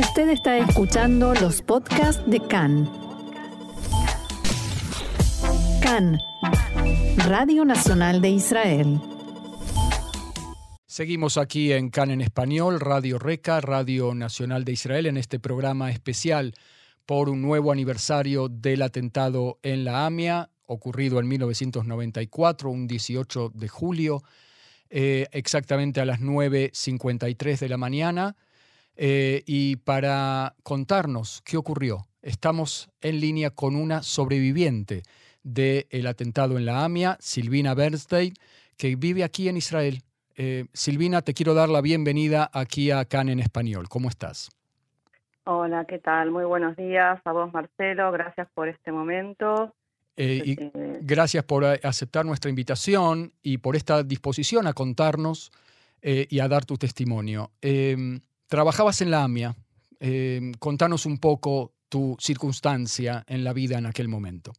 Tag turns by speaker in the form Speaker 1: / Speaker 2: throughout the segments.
Speaker 1: Usted está escuchando los podcasts de CAN. CAN, Radio Nacional de Israel.
Speaker 2: Seguimos aquí en CAN en español, Radio Reca, Radio Nacional de Israel, en este programa especial por un nuevo aniversario del atentado en la AMIA, ocurrido en 1994, un 18 de julio, eh, exactamente a las 9.53 de la mañana. Eh, y para contarnos qué ocurrió, estamos en línea con una sobreviviente del atentado en la AMIA, Silvina Bernstein, que vive aquí en Israel. Eh, Silvina, te quiero dar la bienvenida aquí a CAN en español. ¿Cómo estás?
Speaker 3: Hola, ¿qué tal? Muy buenos días a vos, Marcelo. Gracias por este momento.
Speaker 2: Eh, y gracias por aceptar nuestra invitación y por esta disposición a contarnos y a dar tu testimonio. Em, Trabajabas en la AMIA. Eh, contanos un poco tu circunstancia en la vida en aquel momento.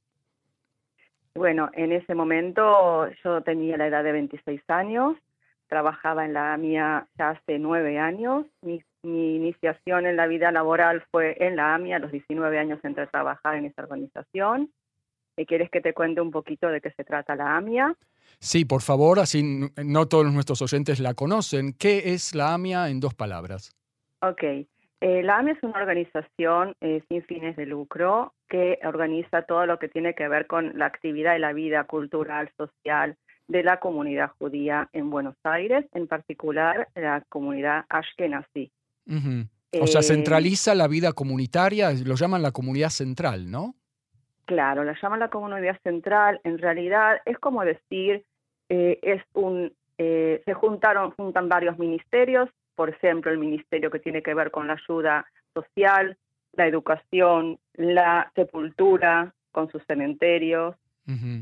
Speaker 3: Bueno, en ese momento yo tenía la edad de 26 años, trabajaba en la AMIA ya hace nueve años. Mi, iniciación en la vida laboral fue en la AMIA, a los 19 años entré a trabajar en esa organización. ¿Quieres que te cuente un poquito de qué se trata la AMIA?
Speaker 2: Sí, por favor, así no todos nuestros oyentes la conocen. ¿Qué es la AMIA en dos palabras?
Speaker 3: Ok. Eh, la AMI es una organización eh, sin fines de lucro que organiza todo lo que tiene que ver con la actividad y la vida cultural, social de la comunidad judía en Buenos Aires, en particular la comunidad Ashkenazi.
Speaker 2: o sea, eh, centraliza la vida comunitaria, lo llaman la comunidad central, ¿no?
Speaker 3: Claro, la llaman la comunidad central. En realidad es como decir, es un, se juntaron, juntan varios ministerios por ejemplo, el ministerio que tiene que ver con la ayuda social, la educación, la sepultura con sus cementerios,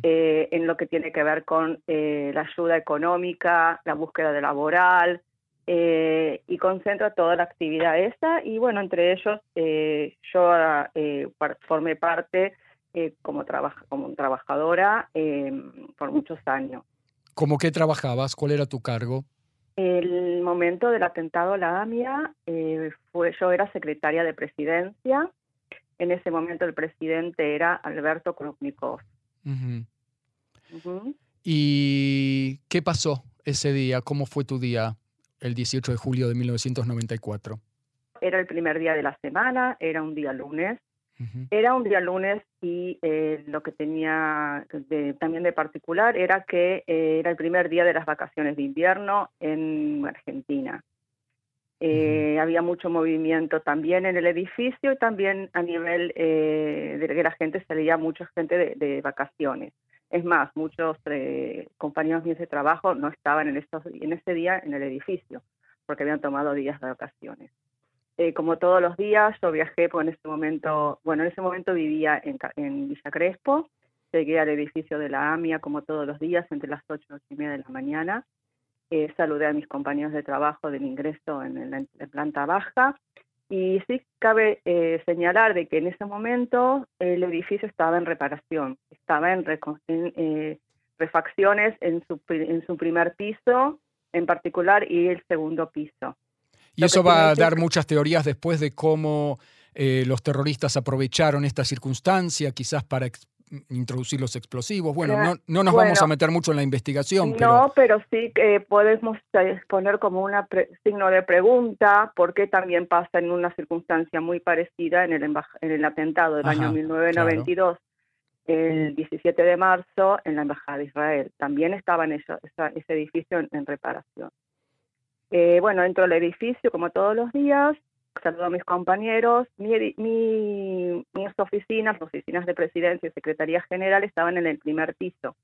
Speaker 3: eh, en lo que tiene que ver con eh, la ayuda económica, la búsqueda de laboral, eh, y concentra toda la actividad esa. Y bueno, entre ellos yo formé parte como, como trabajadora por muchos años.
Speaker 2: ¿Cómo que trabajabas? ¿Cuál era tu cargo?
Speaker 3: El momento del atentado a la AMIA, eh, fue, yo era secretaria de presidencia. En ese momento el presidente era Alberto Krupnikov.
Speaker 2: ¿Y qué pasó ese día? ¿Cómo fue tu día el 18 de julio de 1994?
Speaker 3: Era el primer día de la semana, era un día lunes. Era un día lunes y eh, lo que tenía también de particular era que eh, era el primer día de las vacaciones de invierno en Argentina. Eh, había mucho movimiento también en el edificio y también a nivel de que la gente salía, mucha gente de, vacaciones. Es más, muchos compañeros míos de trabajo no estaban en, estos, en ese día en el edificio porque habían tomado días de vacaciones. Eh, como todos los días, yo viajé, pues en ese momento, bueno, en ese momento vivía en, en Villa Crespo, llegué al edificio de la AMIA como todos los días, entre las 8 y media de la mañana. Eh, saludé a mis compañeros de trabajo del ingreso en, la planta baja. Y sí cabe eh, señalar de que en ese momento el edificio estaba en reparación, estaba en, en refacciones en su, en su primer piso en particular y el segundo piso.
Speaker 2: Y eso va a dar muchas teorías después de cómo eh, los terroristas aprovecharon esta circunstancia, quizás para introducir los explosivos. Bueno, no, no nos vamos a meter mucho en la investigación.
Speaker 3: No, pero, sí que podemos poner como un signo de pregunta por qué también pasa en una circunstancia muy parecida en el, en el atentado del año 1992. El 17 de marzo en la Embajada de Israel. También estaba en ese edificio en reparación. Eh, bueno, entro al edificio como todos los días, saludo a mis compañeros. Mi, mis oficinas, las oficinas de presidencia y secretaría general estaban en el primer piso.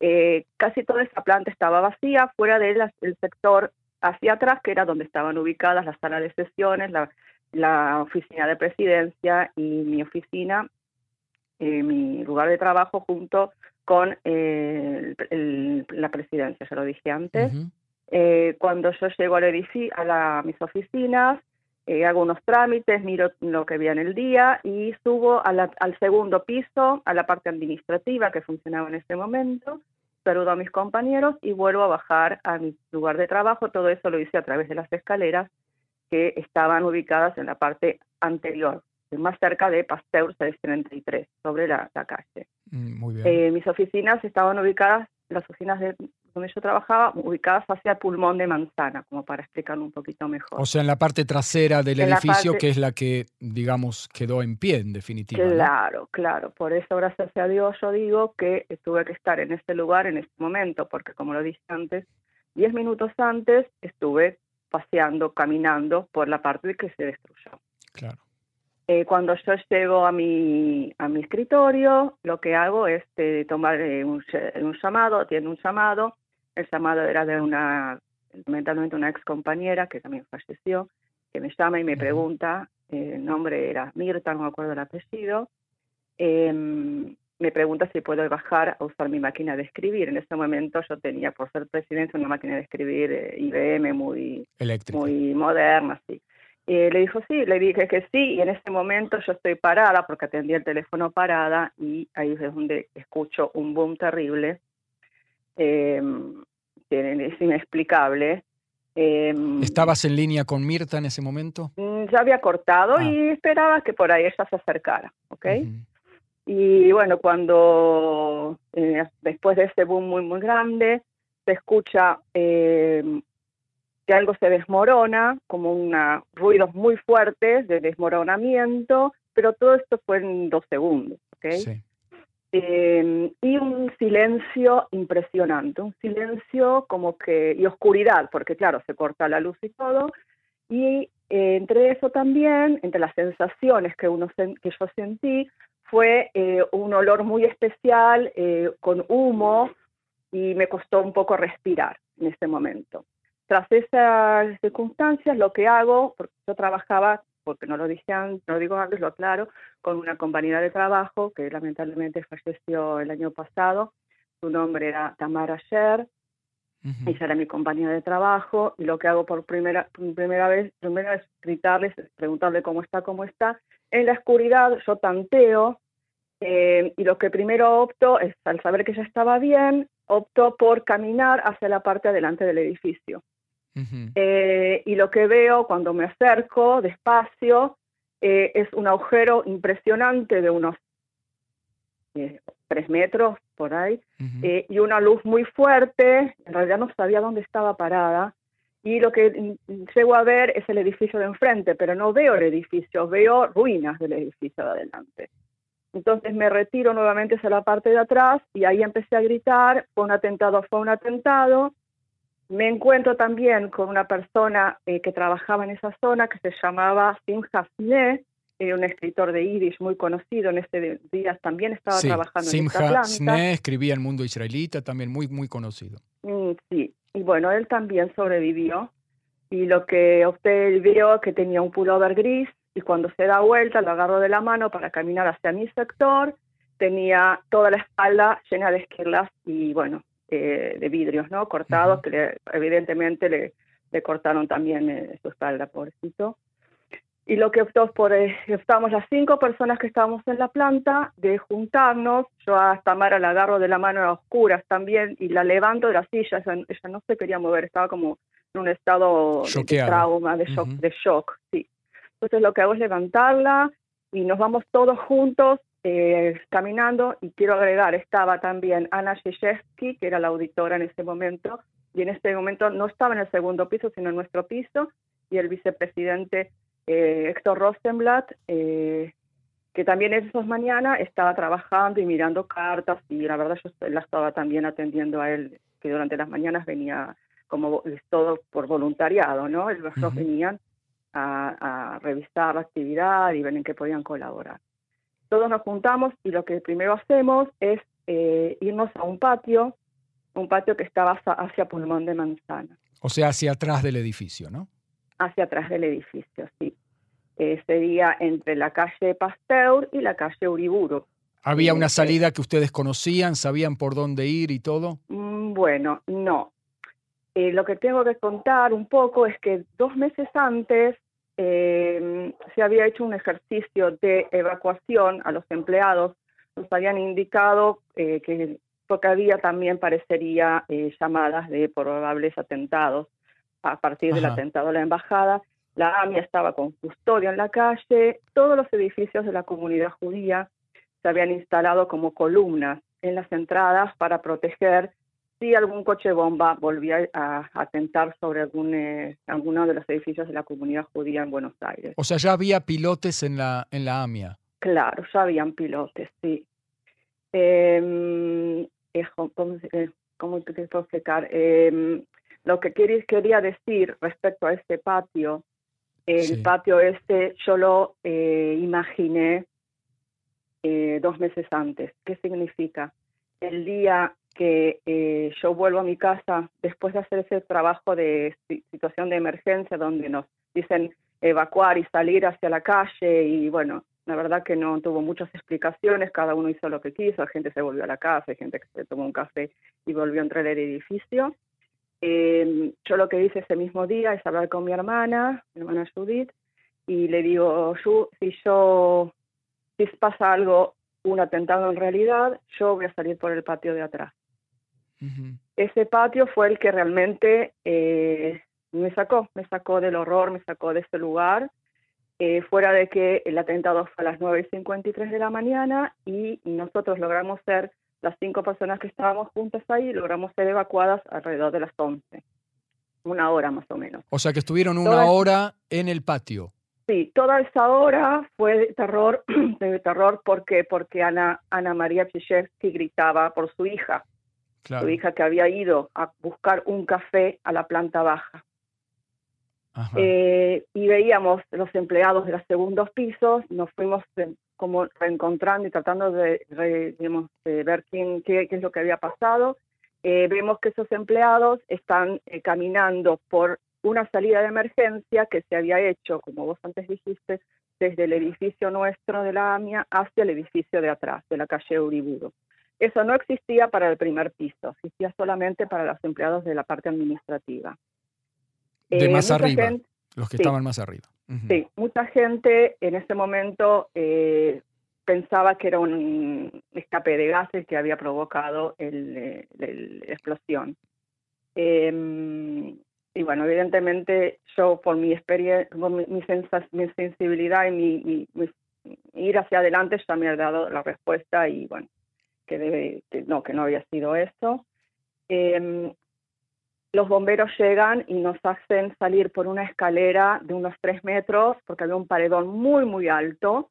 Speaker 3: Eh, casi toda esa planta estaba vacía, fuera del sector hacia atrás, que era donde estaban ubicadas la sala de sesiones, la, oficina de presidencia y mi oficina, eh, mi lugar de trabajo junto con la presidencia, ya lo dije antes. Eh, cuando yo llego al edificio, a, mis oficinas, eh, hago unos trámites, miro lo que había en el día y subo al segundo piso, a la parte administrativa que funcionaba en ese momento, saludo a mis compañeros y vuelvo a bajar a mi lugar de trabajo. Todo eso lo hice a través de las escaleras que estaban ubicadas en la parte anterior, más cerca de Pasteur 633, sobre la, calle.
Speaker 2: Mm, muy bien.
Speaker 3: Eh, mis oficinas estaban ubicadas, las oficinas de, donde yo trabajaba, ubicadas hacia el pulmón de manzana, como para explicarlo un poquito mejor.
Speaker 2: O sea, en la parte trasera del edificio, que es la que, digamos, quedó en pie, en definitiva.
Speaker 3: Claro, claro. Por eso, gracias a Dios, yo digo que tuve que estar en este lugar en este momento, porque como lo dije antes, diez minutos antes estuve paseando, caminando por la parte que se destruyó.
Speaker 2: Claro.
Speaker 3: Eh, cuando yo llego a mi, a mi escritorio, lo que hago es eh, tomar eh, un, un, llamado, tiene un llamado, el llamado era de una, lamentablemente una ex compañera que también falleció, que me llama y me pregunta, el nombre era Mirta, no me acuerdo el apellido, em, me pregunta si puedo bajar a usar mi máquina de escribir. En ese momento yo tenía, por ser presidente, una máquina de escribir IBM muy, muy moderna, sí. Eh, le dijo sí, le dije que sí, y en ese momento yo estoy parada porque atendí el teléfono parada y ahí es donde escucho un boom terrible, eh, es inexplicable.
Speaker 2: Em, ¿Estabas en línea con Mirta en ese momento?
Speaker 3: Mm, ya había cortado y ah. esperaba que por ahí ella se acercara, ¿ok? Y bueno, cuando eh, después de ese boom muy, muy grande, se escucha eh, que algo se desmorona, como una, ruidos muy fuertes de desmoronamiento, pero todo esto fue en dos segundos, ¿ok? Em, y un silencio impresionante, un silencio como que, y oscuridad, porque claro, se corta la luz y todo, y eh, entre eso también, entre las sensaciones que, uno que yo sentí, fue eh, un olor muy especial, eh, con humo, y me costó un poco respirar en ese momento. Tras esas circunstancias, lo que hago, porque yo trabajaba, porque no lo dije antes, no lo digo antes, lo aclaro, con una compañera de trabajo que lamentablemente falleció el año pasado. Su nombre era Tamara Sher, ella era mi compañera de trabajo y lo que hago por primera, primera vez, primero es gritarles, preguntarle cómo está, cómo está. En la oscuridad yo tanteo eh, y lo que primero opto es, al saber que ya estaba bien, opto por caminar hacia la parte adelante del edificio. Eh, y lo que veo cuando me acerco despacio eh, es un agujero impresionante de unos eh, tres metros por ahí y una luz muy fuerte. En realidad no sabía dónde estaba parada. Y lo que llego a ver es el edificio de enfrente, pero no veo el edificio, veo ruinas del edificio de adelante. Entonces me retiro nuevamente hacia la parte de atrás y ahí empecé a gritar, fue un atentado, fue un atentado. Me encuentro también con una persona eh, que trabajaba en esa zona que se llamaba Simha Sne, eh, un escritor de Yiddish muy conocido en este día, también estaba trabajando en esta planta.
Speaker 2: Sne escribía el mundo israelita, también muy, muy conocido.
Speaker 3: Mm, sí, y bueno, él también sobrevivió. Y lo que usted vio que tenía un pullover gris, y cuando se da vuelta lo agarro de la mano para caminar hacia mi sector, tenía toda la espalda llena de esquirlas y bueno, eh, de vidrios, ¿no? Cortados, que evidentemente le, le, cortaron también eh, su espalda, pobrecito. Y lo que optó por, eh, las cinco personas que estábamos en la planta, de juntarnos, yo a Tamara la agarro de la mano a oscuras también y la levanto de la silla, ella, no se quería mover, estaba como en un estado de trauma, de shock, de shock, sí. Entonces lo que hago es levantarla y nos vamos todos juntos eh, caminando y quiero agregar, estaba también Ana Shishevsky, que era la auditora en ese momento, y en este momento no estaba en el segundo piso, sino en nuestro piso, y el vicepresidente eh, Héctor Rosenblatt, eh, que también esas mañanas estaba trabajando y mirando cartas, y la verdad yo la estaba también atendiendo a él, que durante las mañanas venía como todo por voluntariado, ¿no? Ellos venían a, revisar la actividad y ver en qué podían colaborar. Todos nos juntamos y lo que primero hacemos es eh, irnos a un patio, un patio que estaba hacia Pulmón de Manzana.
Speaker 2: O sea, hacia atrás del edificio, ¿no?
Speaker 3: Hacia atrás del edificio, sí. Eh, sería entre la calle Pasteur y la calle Uriburu.
Speaker 2: ¿Había una salida que ustedes conocían? ¿Sabían por dónde ir y todo?
Speaker 3: Mm, bueno, no. Eh, lo que tengo que contar un poco es que dos meses antes eh, se había hecho un ejercicio de evacuación a los empleados. Nos habían indicado eh, que había también parecería eh, llamadas de probables atentados a partir del atentado a la embajada. La AMIA estaba con custodia en la calle, todos los edificios de la comunidad judía se habían instalado como columnas en las entradas para proteger si algún coche bomba volvía a atentar sobre algún, eh, alguno de los edificios de la comunidad judía en Buenos Aires.
Speaker 2: O sea, ya había pilotes en la, en la AMIA.
Speaker 3: Claro, ya habían pilotes, sí. Em, eh, ¿cómo, te puedo explicar? Em, lo que quería decir respecto a este patio, el patio este yo lo eh, imaginé eh, dos meses antes. ¿Qué significa? El día que eh, yo vuelvo a mi casa después de hacer ese trabajo de situación de emergencia donde nos dicen evacuar y salir hacia la calle y bueno, la verdad que no tuvo muchas explicaciones, cada uno hizo lo que quiso, la gente se volvió a la casa, hay gente que se tomó un café y volvió a entrar al edificio. Eh, yo lo que hice ese mismo día es hablar con mi hermana, mi hermana Judith, y le digo, si yo si pasa algo, un atentado en realidad, yo voy a salir por el patio de atrás. Ese patio fue el que realmente eh, me sacó, me sacó del horror, me sacó de ese lugar, eh, fuera de que el atentado fue a las 9 y 53 de la mañana y nosotros logramos ser, las cinco personas que estábamos juntas ahí, logramos ser evacuadas alrededor de las 11, una hora más o menos.
Speaker 2: O sea que estuvieron una hora en el patio.
Speaker 3: Sí, toda esa hora fue de terror, de terror porque porque Ana Ana María Pichevsky gritaba por su hija, su hija que había ido a buscar un café a la planta baja. Eh, y veíamos los empleados de los segundos pisos, nos fuimos como reencontrando y tratando de, ver quién, qué, es lo que había pasado. Eh, vemos que esos empleados están eh, caminando por una salida de emergencia que se había hecho, como vos antes dijiste, desde el edificio nuestro de la AMIA hacia el edificio de atrás, de la calle Uriburo. Eso no existía para el primer piso, existía solamente para los empleados de la parte administrativa.
Speaker 2: De eh, más arriba, los que estaban más arriba.
Speaker 3: Sí, mucha gente en ese momento eh, pensaba que era un escape de gases que había provocado eh, la explosión. Em, y bueno, evidentemente yo por mi experiencia, mi, mi, sensibilidad y mi, ir hacia adelante ya me ha dado la respuesta y bueno, que, no, que no había sido eso. Em, los bomberos llegan y nos hacen salir por una escalera de unos tres metros porque había un paredón muy, muy alto.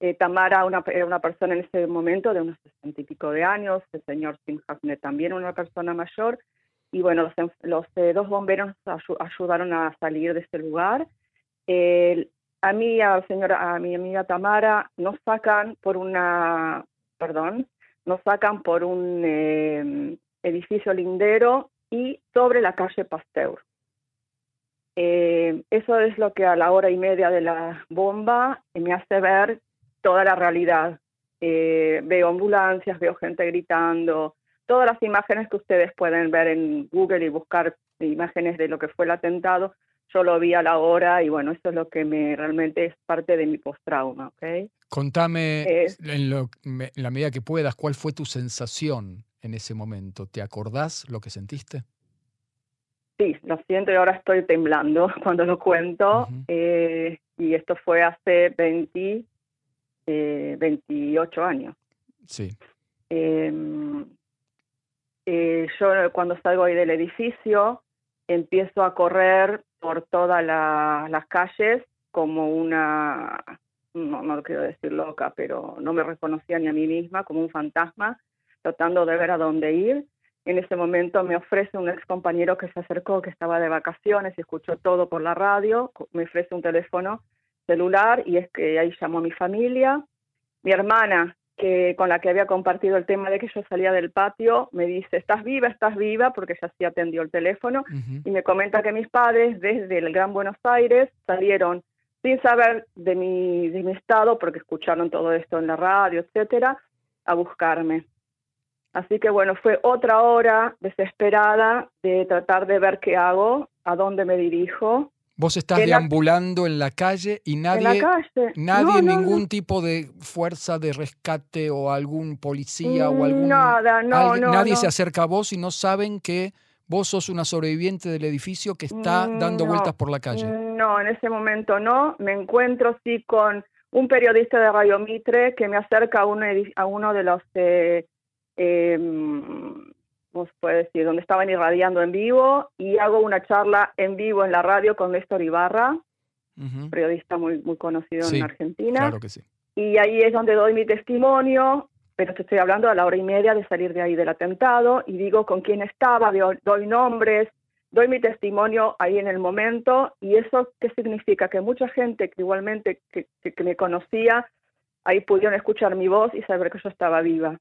Speaker 3: Eh, Tamara una, era una persona en ese momento de unos sesenta y pico de años, el señor Simhasne también una persona mayor, y bueno, los, los eh, dos bomberos ayudaron a salir de este lugar. a mí, a, señora, a mi amiga Tamara, nos sacan por una, perdón, nos sacan por un em, edificio lindero y sobre la calle Pasteur. Eh, eso es lo que a la hora y media de la bomba me hace ver toda la realidad. Eh, veo ambulancias, veo gente gritando, todas las imágenes que ustedes pueden ver en Google y buscar imágenes de lo que fue el atentado, yo lo vi a la hora y bueno, eso es lo que me realmente es parte de mi post-trauma. ¿okay?
Speaker 2: Contame en, la medida que puedas, ¿cuál fue tu sensación en ese momento? ¿Te acordás lo que sentiste?
Speaker 3: Sí, lo siento y ahora estoy temblando cuando lo cuento. Eh, y esto fue hace 20, 28 eh, años.
Speaker 2: Sí.
Speaker 3: Em, eh, yo cuando salgo ahí del edificio empiezo a correr por todas las calles como una, no, no quiero decir loca, pero no me reconocía ni a mí misma, como un fantasma, tratando de ver a dónde ir. En ese momento me ofrece un ex compañero que se acercó, que estaba de vacaciones y escuchó todo por la radio, me ofrece un teléfono celular y es que ahí llamó a mi familia. Mi hermana, que con la que había compartido el tema de que yo salía del patio, me dice, ¿estás viva? ¿Estás viva? Porque ya sí atendió el teléfono. Y me comenta que mis padres desde el Gran Buenos Aires salieron sin saber de mi, de mi estado, porque escucharon todo esto en la radio, etcétera, a buscarme. Así que bueno, fue otra hora desesperada de tratar de ver qué hago, a dónde me dirijo,
Speaker 2: Vos estás deambulando en la calle y nadie, nadie, ningún tipo de fuerza de rescate o algún policía o algún...
Speaker 3: Nada, no, no
Speaker 2: Nadie se acerca a vos y no saben que Vos sos una sobreviviente del edificio que está
Speaker 3: Mm,
Speaker 2: dando
Speaker 3: no,
Speaker 2: vueltas por la calle.
Speaker 3: No, en ese momento no. Me encuentro sí con un periodista de Radio Mitre que me acerca a, un edi- a uno de los, eh, eh, ¿cómo se puede decir?, donde estaban irradiando en vivo y hago una charla en vivo en la radio con Néstor Ibarra, periodista muy, muy conocido
Speaker 2: Sí,
Speaker 3: en Argentina.
Speaker 2: Claro que sí.
Speaker 3: Y ahí es donde doy mi testimonio, pero te estoy hablando a la hora y media de salir de ahí del atentado y digo con quién estaba, doy, doy nombres, doy mi testimonio ahí en el momento y eso qué significa que mucha gente que igualmente que, que- que me conocía ahí pudieron escuchar mi voz y saber que yo estaba viva.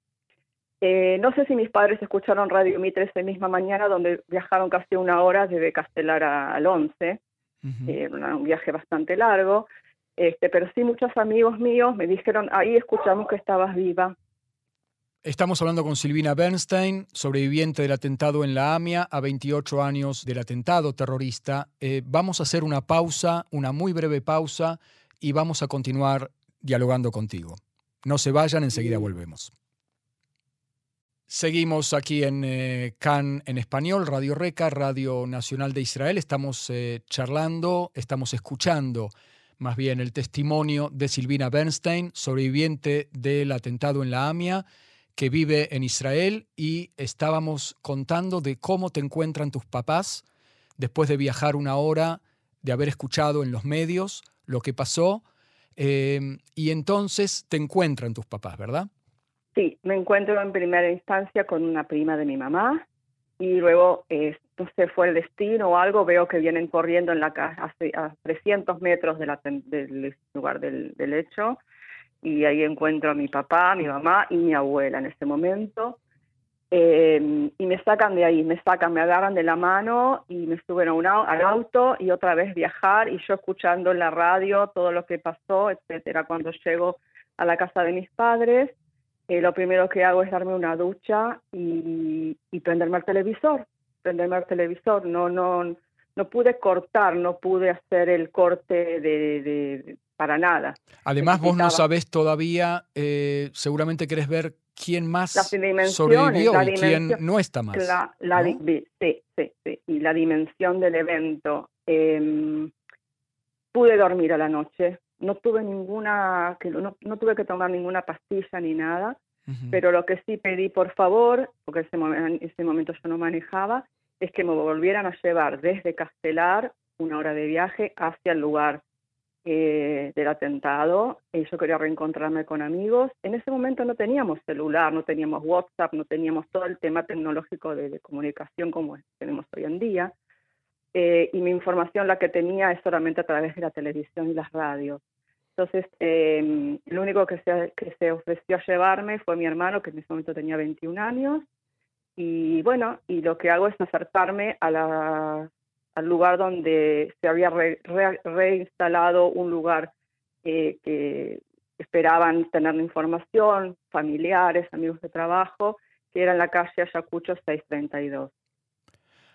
Speaker 3: Eh, no sé si mis padres escucharon Radio Mitre esa misma mañana donde viajaron casi una hora desde Castelar a- al 11
Speaker 2: Ujú.
Speaker 3: eh, una- un viaje bastante largo, este, pero sí muchos amigos míos me dijeron, ahí escuchamos que estabas viva.
Speaker 2: Estamos hablando con Silvina Bernstein, sobreviviente del atentado en la AMIA, a 28 años del atentado terrorista. Eh, vamos a hacer una pausa, una muy breve pausa, y vamos a continuar dialogando contigo. No se vayan, enseguida volvemos. Seguimos aquí en eh, CAN en español, Radio Reca, Radio Nacional de Israel. Estamos eh, charlando, estamos escuchando más bien el testimonio de Silvina Bernstein, sobreviviente del atentado en la AMIA, que vive en Israel y estábamos contando de cómo te encuentran tus papás después de viajar una hora, de haber escuchado en los medios lo que pasó, eh, y entonces te encuentran tus papás, ¿verdad?
Speaker 3: Sí, me encuentro en primera instancia con una prima de mi mamá y luego, eh, no sé, fue el destino o algo, veo que vienen corriendo en la casa a 300 metros de la del lugar del, del hecho y ahí encuentro a mi papá, mi mamá y mi abuela en ese momento. Eh, y me sacan de ahí, me sacan, me agarran de la mano y me suben a un au- al auto y otra vez viajar y yo escuchando en la radio todo lo que pasó, etcétera. Cuando llego a la casa de mis padres, eh, lo primero que hago es darme una ducha y, y prenderme al televisor, prenderme al televisor. No, no, no pude cortar, no pude hacer el corte de, de- para nada.
Speaker 2: Además, vos no sabés todavía, eh, seguramente querés ver quién más sobrevivió y quién no está más.
Speaker 3: La, la
Speaker 2: ¿no?
Speaker 3: di- vi- sí, sí, sí. Y la dimensión del evento. Em, pude dormir a la noche. No tuve ninguna, que no, no tuve que tomar ninguna pastilla ni nada. Pero lo que sí pedí, por favor, porque ese en ese momento yo no manejaba, es que me volvieran a llevar desde Castelar, una hora de viaje, hacia el lugar eh, del atentado. Eh, yo quería reencontrarme con amigos. En ese momento no teníamos celular, no teníamos WhatsApp, no teníamos todo el tema tecnológico de, de comunicación como tenemos hoy en día. Eh, y mi información la que tenía es solamente a través de la televisión y las radios. Entonces, eh, el único que se, ofreció a llevarme fue mi hermano, que en ese momento tenía 21 años. Y bueno, y lo que hago es acercarme al lugar donde se había re- re- reinstalado un lugar eh, que esperaban tener información, familiares, amigos de trabajo, que era en la calle Ayacucho 632.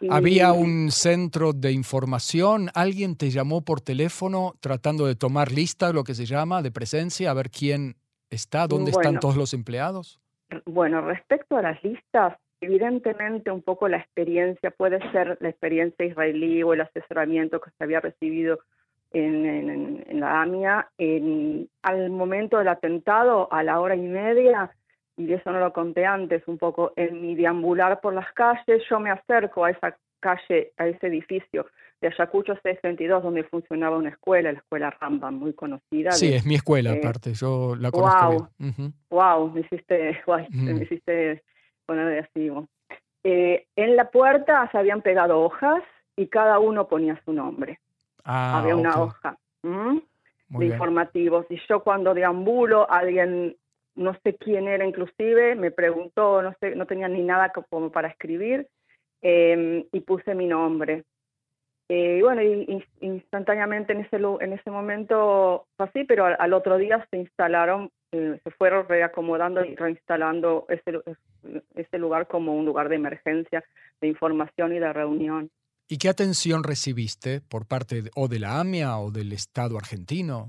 Speaker 3: Y-
Speaker 2: Había un centro de información, alguien te llamó por teléfono tratando de tomar lista, lo que se llama, de presencia, a ver quién está, dónde están todos los empleados.
Speaker 3: Bueno, respecto a las listas, evidentemente un poco la experiencia puede ser la experiencia israelí o el asesoramiento que se había recibido en, en- en la AMIA. En- al momento del atentado, a la hora y media, y eso no lo conté antes, un poco en mi deambular por las calles, yo me acerco a esa calle, a ese edificio de Ayacucho 632, donde funcionaba una escuela, la escuela Rambam, muy conocida.
Speaker 2: Sí,
Speaker 3: de-
Speaker 2: es mi escuela,
Speaker 3: eh,
Speaker 2: aparte, yo la conozco bien. Ujú.
Speaker 3: wow, me hiciste,
Speaker 2: Mm.
Speaker 3: me hiciste poner de así. bueno. Eh, en la puerta se habían pegado hojas y cada uno ponía su nombre.
Speaker 2: Ah,
Speaker 3: Había una hoja de
Speaker 2: bien.
Speaker 3: informativos. Y yo cuando deambulo, alguien, no sé quién era inclusive, me preguntó, no sé, no tenía ni nada co- como para escribir, eh, y puse mi nombre. Eh, y bueno, y, y instantáneamente en ese, en ese momento así, pero al, otro día se instalaron, eh, se fueron reacomodando y reinstalando ese, ese lugar como un lugar de emergencia, de información y de reunión.
Speaker 2: ¿Y qué atención recibiste por parte o de la AMIA o del Estado argentino?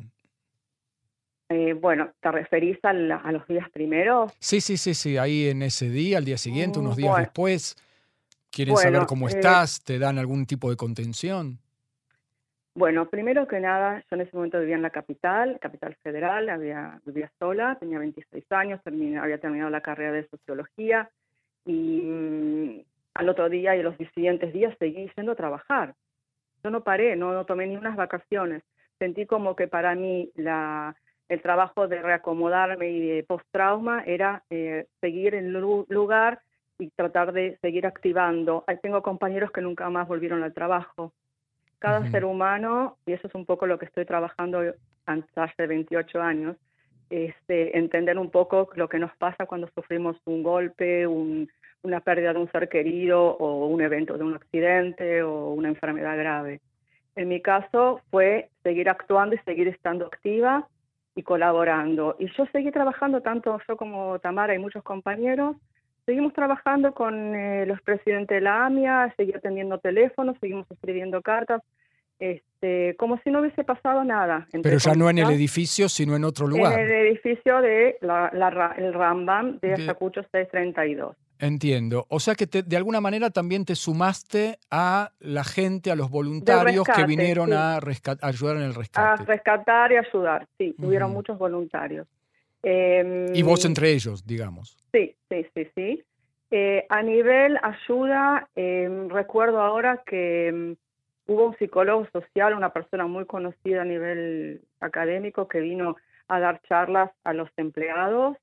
Speaker 3: Eh, bueno, ¿te referís a, la- a los días primeros?
Speaker 2: Sí, sí, sí, sí, ahí en ese día, al día siguiente,
Speaker 3: Mm,
Speaker 2: unos días
Speaker 3: bueno.
Speaker 2: después. ¿Quieren saber cómo eh, estás? ¿Te dan algún tipo de contención?
Speaker 3: Bueno, primero que nada, yo en ese momento vivía en la capital, capital federal, había, vivía sola, tenía 26 años, había terminado la carrera de sociología y mm, al otro día y los siguientes días seguí yendo a trabajar. Yo no paré, no, tomé ni unas vacaciones. Sentí como que para mí la, el trabajo de reacomodarme y de post-trauma era eh, seguir en lugar y tratar de seguir activando. Ahí tengo compañeros que nunca más volvieron al trabajo. Cada ser humano, y eso es un poco lo que estoy trabajando hace 28 años, este, entender un poco lo que nos pasa cuando sufrimos un golpe, una pérdida de un ser querido o un evento de un accidente o una enfermedad grave. En mi caso fue seguir actuando y seguir estando activa y colaborando. Y yo seguí trabajando, tanto yo como Tamara y muchos compañeros, seguimos trabajando con eh, los presidentes de la AMIA, seguí atendiendo teléfonos, seguimos escribiendo cartas, este, como si no hubiese pasado nada.
Speaker 2: Pero ya no en el edificio, sino en otro lugar.
Speaker 3: En el edificio de la, el Rambam de Ayacucho 632.
Speaker 2: Entiendo. O sea que de alguna manera también te sumaste a la gente, a los voluntarios que vinieron a, ayudar en el rescate.
Speaker 3: A rescatar y ayudar, sí. Tuvieron muchos voluntarios.
Speaker 2: Em, y vos entre ellos, digamos.
Speaker 3: Sí, sí, sí, sí. Eh, a nivel ayuda, em, recuerdo ahora que em, hubo un psicólogo social, una persona muy conocida a nivel académico que vino a dar charlas a los empleados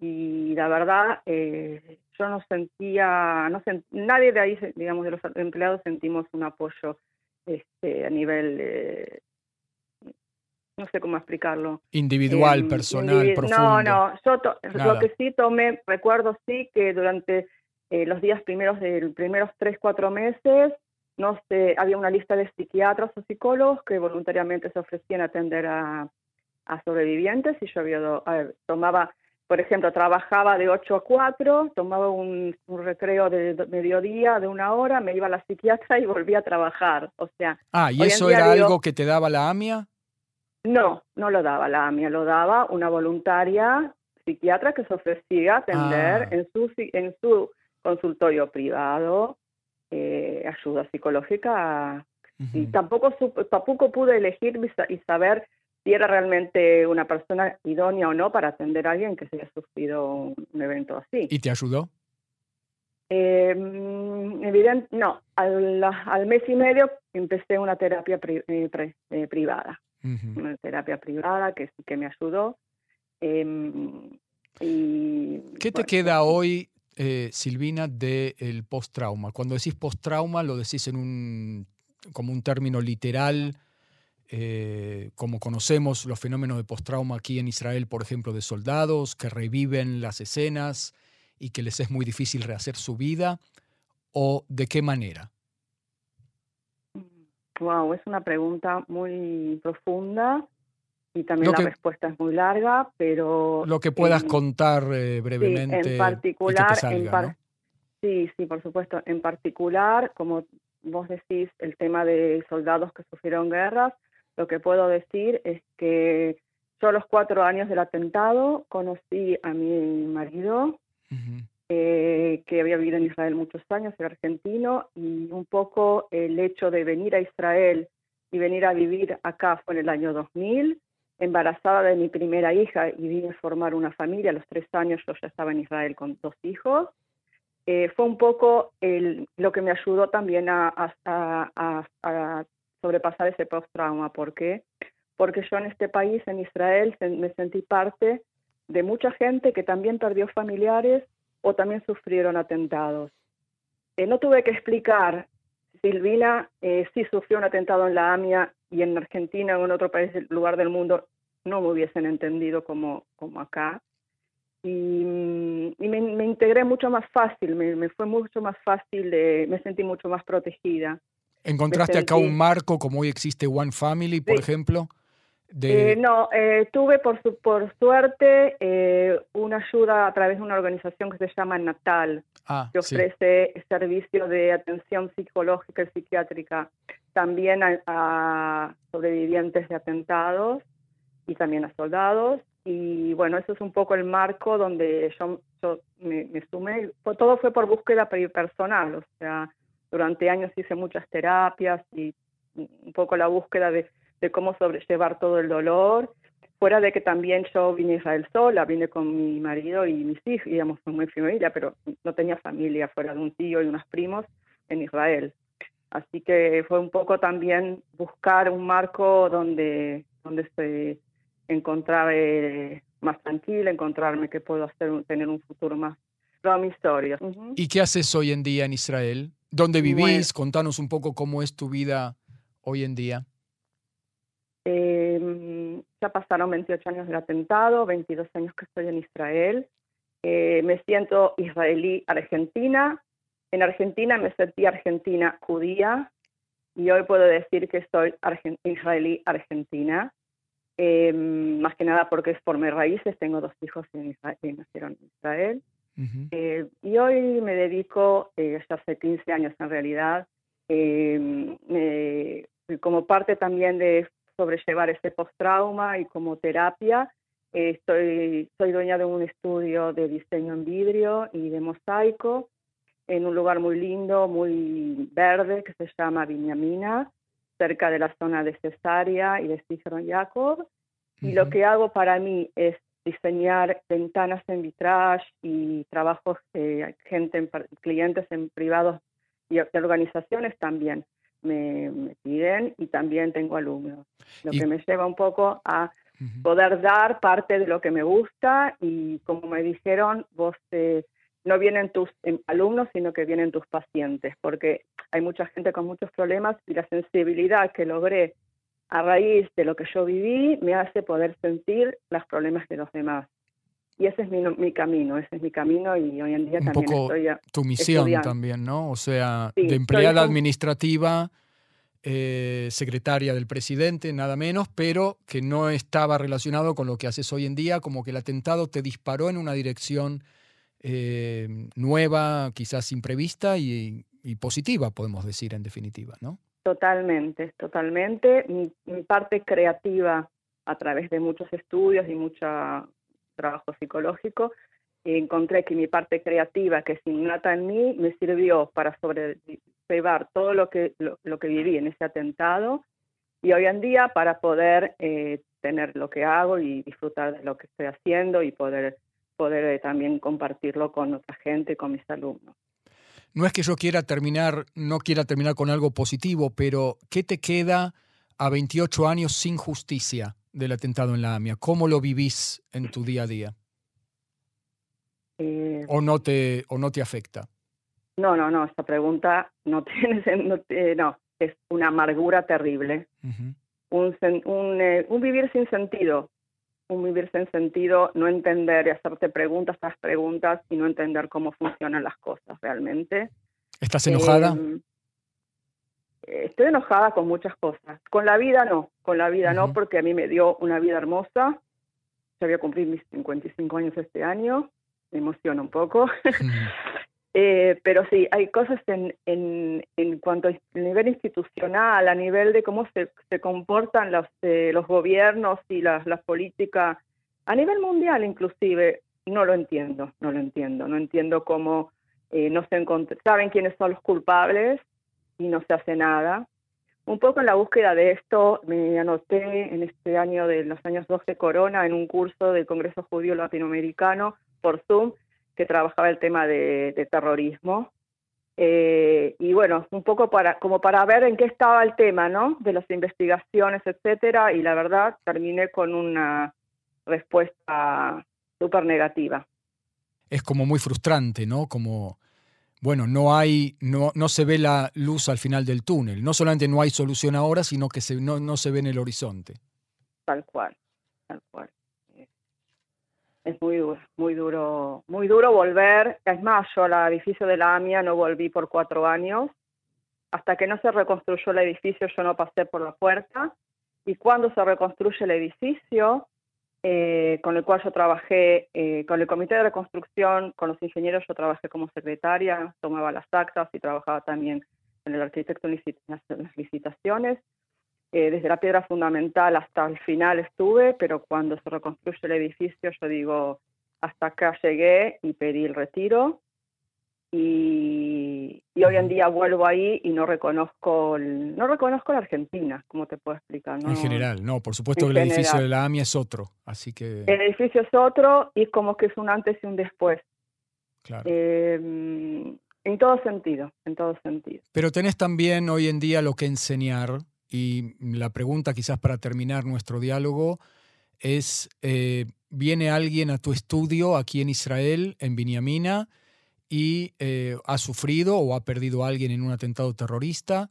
Speaker 3: y la verdad eh, yo no sentía, no nadie de ahí, digamos, de los empleados sentimos un apoyo este, a nivel eh, no sé cómo explicarlo.
Speaker 2: Individual, em, personal, profundo.
Speaker 3: No, no, yo lo que sí tomé, recuerdo sí que durante eh, los días primeros de primeros tres, cuatro meses, no sé, había una lista de psiquiatras o psicólogos que voluntariamente se ofrecían a atender a, sobrevivientes y yo había, tomaba, por ejemplo, trabajaba de 8 a 4, tomaba un, recreo de mediodía de una hora, me iba a la psiquiatra y volvía a trabajar. O sea,
Speaker 2: ah, ¿y eso era algo que te daba la AMIA?
Speaker 3: No, no lo daba la AMIA, lo daba una voluntaria psiquiatra que se ofrecía a atender ah. en, su, en su consultorio privado eh, ayuda psicológica. Y tampoco, tampoco pude elegir y saber si era realmente una persona idónea o no para atender a alguien que se haya sufrido un, evento así.
Speaker 2: ¿Y te ayudó?
Speaker 3: Eh, evidente, no, al, mes y medio empecé una terapia eh, privada una terapia privada que que me ayudó. Em, y,
Speaker 2: ¿Qué te queda hoy, eh, Silvina, del post-trauma? Cuando decís post-trauma, lo decís en un, como un término literal, eh, como conocemos los fenómenos de post-trauma aquí en Israel, por ejemplo, de soldados que reviven las escenas y que les es muy difícil rehacer su vida, o de qué manera?
Speaker 3: Wow, es una pregunta muy profunda y también la respuesta es muy larga, pero...
Speaker 2: Lo que puedas contar eh, brevemente.
Speaker 3: Sí, en particular, sí, sí, por supuesto. En particular, como vos decís, el tema de soldados que sufrieron guerras, lo que puedo decir es que yo a los cuatro años del atentado conocí a mi marido, eh, que había vivido en Israel muchos años, era argentino, y un poco el hecho de venir a Israel y venir a vivir acá fue en el año 2000, embarazada de mi primera hija y vine a formar una familia. A los tres años yo ya estaba en Israel con dos hijos. Eh, fue un poco el, lo que me ayudó también a, a sobrepasar ese post-trauma. ¿Por qué? Porque yo en este país, en Israel, me sentí parte de mucha gente que también perdió familiares o también sufrieron atentados. Eh, no tuve que explicar, Silvina eh, sí sufrió un atentado en la AMIA y en Argentina o en otro país, lugar del mundo, no me hubiesen entendido como, como acá. Y, mm, me, integré mucho más fácil, me, fue mucho más fácil, me sentí mucho más protegida.
Speaker 2: ¿Encontraste acá un marco como hoy existe One Family, por ejemplo?
Speaker 3: Eh, no, eh, tuve por, su, por suerte eh, una ayuda a través de una organización que se llama Natal, ah, que ofrece servicio de atención psicológica y psiquiátrica también a, sobrevivientes de atentados y también a soldados. Y bueno, eso es un poco el marco donde yo, me, me, sumé. Todo fue por búsqueda personal, o sea, durante años hice muchas terapias y un poco la búsqueda de, cómo sobrellevar todo el dolor fuera de que también yo vine a Israel sola, vine con mi marido y mis hijos, digamos, con mi familia, pero no tenía familia fuera de un tío y unos primos en Israel. Así que fue un poco también buscar un marco donde, donde se encontraba eh, más tranquila, encontrarme que puedo hacer, tener un futuro más promisorio.
Speaker 2: ¿Y qué haces hoy en día en Israel? ¿Dónde vivís? Contanos un poco cómo es tu vida hoy en día.
Speaker 3: Eh, ya pasaron 28 años del atentado, 22 años que estoy en Israel. Eh, me siento israelí argentina. En Argentina me sentí argentina judía y hoy puedo decir que soy israelí argentina. Eh, más que nada porque es por mis raíces. Tengo dos hijos en Israel, que nacieron en Israel. Eh, y hoy me dedico, ya hace 15 años en realidad, como parte también de sobrellevar ese post-trauma y como terapia. estoy, soy dueña de un estudio de diseño en vidrio y de mosaico en un lugar muy lindo, muy verde, que se llama Viñamina, cerca de la zona de Cesárea y de Cicerón Jacob. Y lo que hago para mí es diseñar ventanas en vitrage y trabajos de gente, clientes en privados y organizaciones también me, piden y también tengo alumnos, lo que me lleva un poco a poder dar parte de lo que me gusta y como me dijeron, vos eh, no vienen tus em, alumnos, sino que vienen tus pacientes, porque hay mucha gente con muchos problemas y la sensibilidad que logré a raíz de lo que yo viví me hace poder sentir los problemas de los demás. Y ese es mi, mi camino, ese es mi camino y hoy en día
Speaker 2: un
Speaker 3: también
Speaker 2: poco
Speaker 3: estoy
Speaker 2: tu misión también, ¿no? O sea, de empleada administrativa, eh, secretaria del presidente, nada menos, pero que no estaba relacionado con lo que haces hoy en día, como que el atentado te disparó en una dirección eh, nueva, quizás imprevista y, positiva, podemos decir en definitiva, ¿no?
Speaker 3: Totalmente, totalmente. mi parte creativa a través de muchos estudios y mucho trabajo psicológico, encontré que mi parte creativa, que es innata en mí, me sirvió para sobrellevar todo lo que, lo, que viví en ese atentado y hoy en día para poder eh, tener lo que hago y disfrutar de lo que estoy haciendo y poder, poder eh, también compartirlo con otra gente, con mis alumnos.
Speaker 2: No es que yo quiera terminar, no quiera terminar con algo positivo, pero ¿qué te queda a 28 años sin justicia? del atentado en la AMIA? ¿Cómo lo vivís en tu día a día?
Speaker 3: Eh,
Speaker 2: ¿O, no te, ¿O no te afecta?
Speaker 3: No, no, no, esta pregunta no tiene, no, no es una amargura terrible. un, un, eh, un, vivir sin sentido, vivir sin sentido, no entender y hacerte preguntas tras preguntas y no entender cómo funcionan las cosas realmente.
Speaker 2: ¿Estás enojada?
Speaker 3: Em, estoy enojada con muchas cosas. Con la vida no, con la vida no, porque a mí me dio una vida hermosa. Yo voy a cumplir mis 55 años este año, me emociona un poco. Eh, pero sí, hay cosas en, en, en cuanto al nivel institucional, a nivel de cómo se, se comportan los, eh, los gobiernos y las, las políticas, a nivel mundial inclusive, no lo entiendo, no lo entiendo. No entiendo cómo eh, no se saben quiénes son los culpables, y no se hace nada. Un poco en la búsqueda de esto me anoté en este año de los años 12 Corona en un curso del Congreso Judío Latinoamericano por Zoom que trabajaba el tema de, terrorismo. Eh, y bueno, un poco para, como para ver en qué estaba el tema, ¿no? De las investigaciones, etcétera, y la verdad terminé con una respuesta súper negativa.
Speaker 2: Es como muy frustrante, ¿no? Como bueno, no hay, no, no se ve la luz al final del túnel. No solamente no hay solución ahora, sino que se, no, no se ve en el horizonte.
Speaker 3: Tal cual, tal cual. Es muy duro, muy duro, muy duro volver. Es más, yo al edificio de la AMIA no volví por cuatro años. Hasta que no se reconstruyó el edificio, yo no pasé por la puerta. Y cuando se reconstruye el edificio, eh, con el cual yo trabajé, eh, con el comité de reconstrucción, con los ingenieros, yo trabajé como secretaria, tomaba las actas y trabajaba también con el arquitecto en las licitaciones. Eh, desde la piedra fundamental hasta el final estuve, pero cuando se reconstruye el edificio yo digo, hasta acá llegué y pedí el retiro. Y, hoy en día vuelvo ahí y no reconozco no reconozco la Argentina, como te puedo explicar.
Speaker 2: En general, no, por supuesto que el edificio de la AMIA es otro, así que...
Speaker 3: El edificio es otro y como que es un antes y un después. Claro. Em, en todo sentido, en todo sentido.
Speaker 2: Pero tenés también hoy en día lo que enseñar y la pregunta quizás para terminar nuestro diálogo es, eh, viene alguien a tu estudio aquí en Israel, en Biniamina, y eh, ha sufrido o ha perdido a alguien en un atentado terrorista,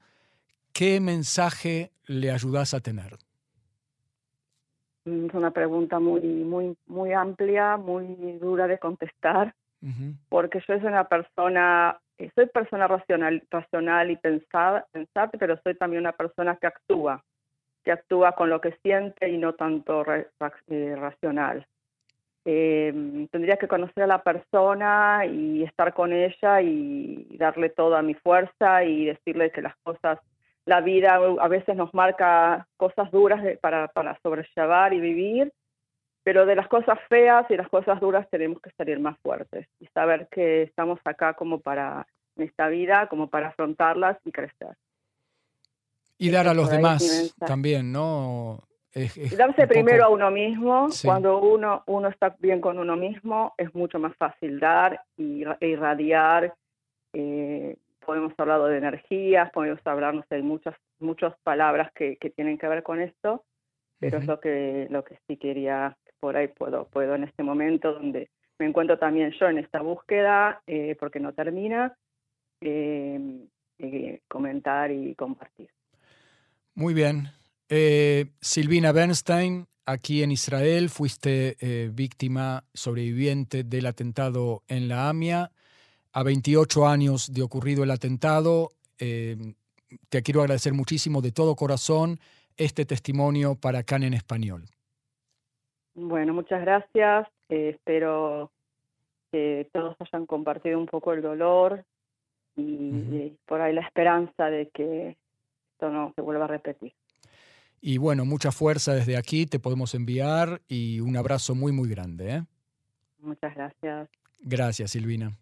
Speaker 2: ¿qué mensaje le ayudas a tener?
Speaker 3: Es una pregunta muy, muy, muy amplia, muy dura de contestar, porque yo soy una persona, soy persona racional, racional y pensada, pero soy también una persona que actúa, que actúa con lo que siente y no tanto eh, racional. Eh, tendría que conocer a la persona y estar con ella y darle toda mi fuerza y decirle que las cosas, la vida a veces nos marca cosas duras para, para sobrellevar y vivir, pero de las cosas feas y las cosas duras tenemos que salir más fuertes y saber que estamos acá como para, en esta vida, como para afrontarlas y crecer.
Speaker 2: Y dar a los demás también, ¿no?
Speaker 3: darse primero a uno mismo, cuando uno, uno está bien con uno mismo, es mucho más fácil dar y, e irradiar. Eh, podemos hablar de energías, podemos hablar, no sé, muchas, muchas palabras que, que tienen que ver con esto, pero es lo que, lo que sí quería, por ahí puedo, puedo en este momento donde me encuentro también yo en esta búsqueda, eh, porque no termina, eh, comentar y compartir.
Speaker 2: Muy bien, eh, Silvina Bernstein, aquí en Israel, fuiste eh, víctima sobreviviente del atentado en la AMIA. A 28 años de ocurrido el atentado, eh, te quiero agradecer muchísimo de todo corazón este testimonio para CAN en español.
Speaker 3: Bueno, muchas gracias. espero que todos hayan compartido un poco el dolor y por ahí la esperanza de que esto no se vuelva a repetir.
Speaker 2: Y bueno, mucha fuerza desde aquí te podemos enviar y un abrazo muy, muy grande. ¿eh?
Speaker 3: Muchas gracias.
Speaker 2: Gracias, Silvina.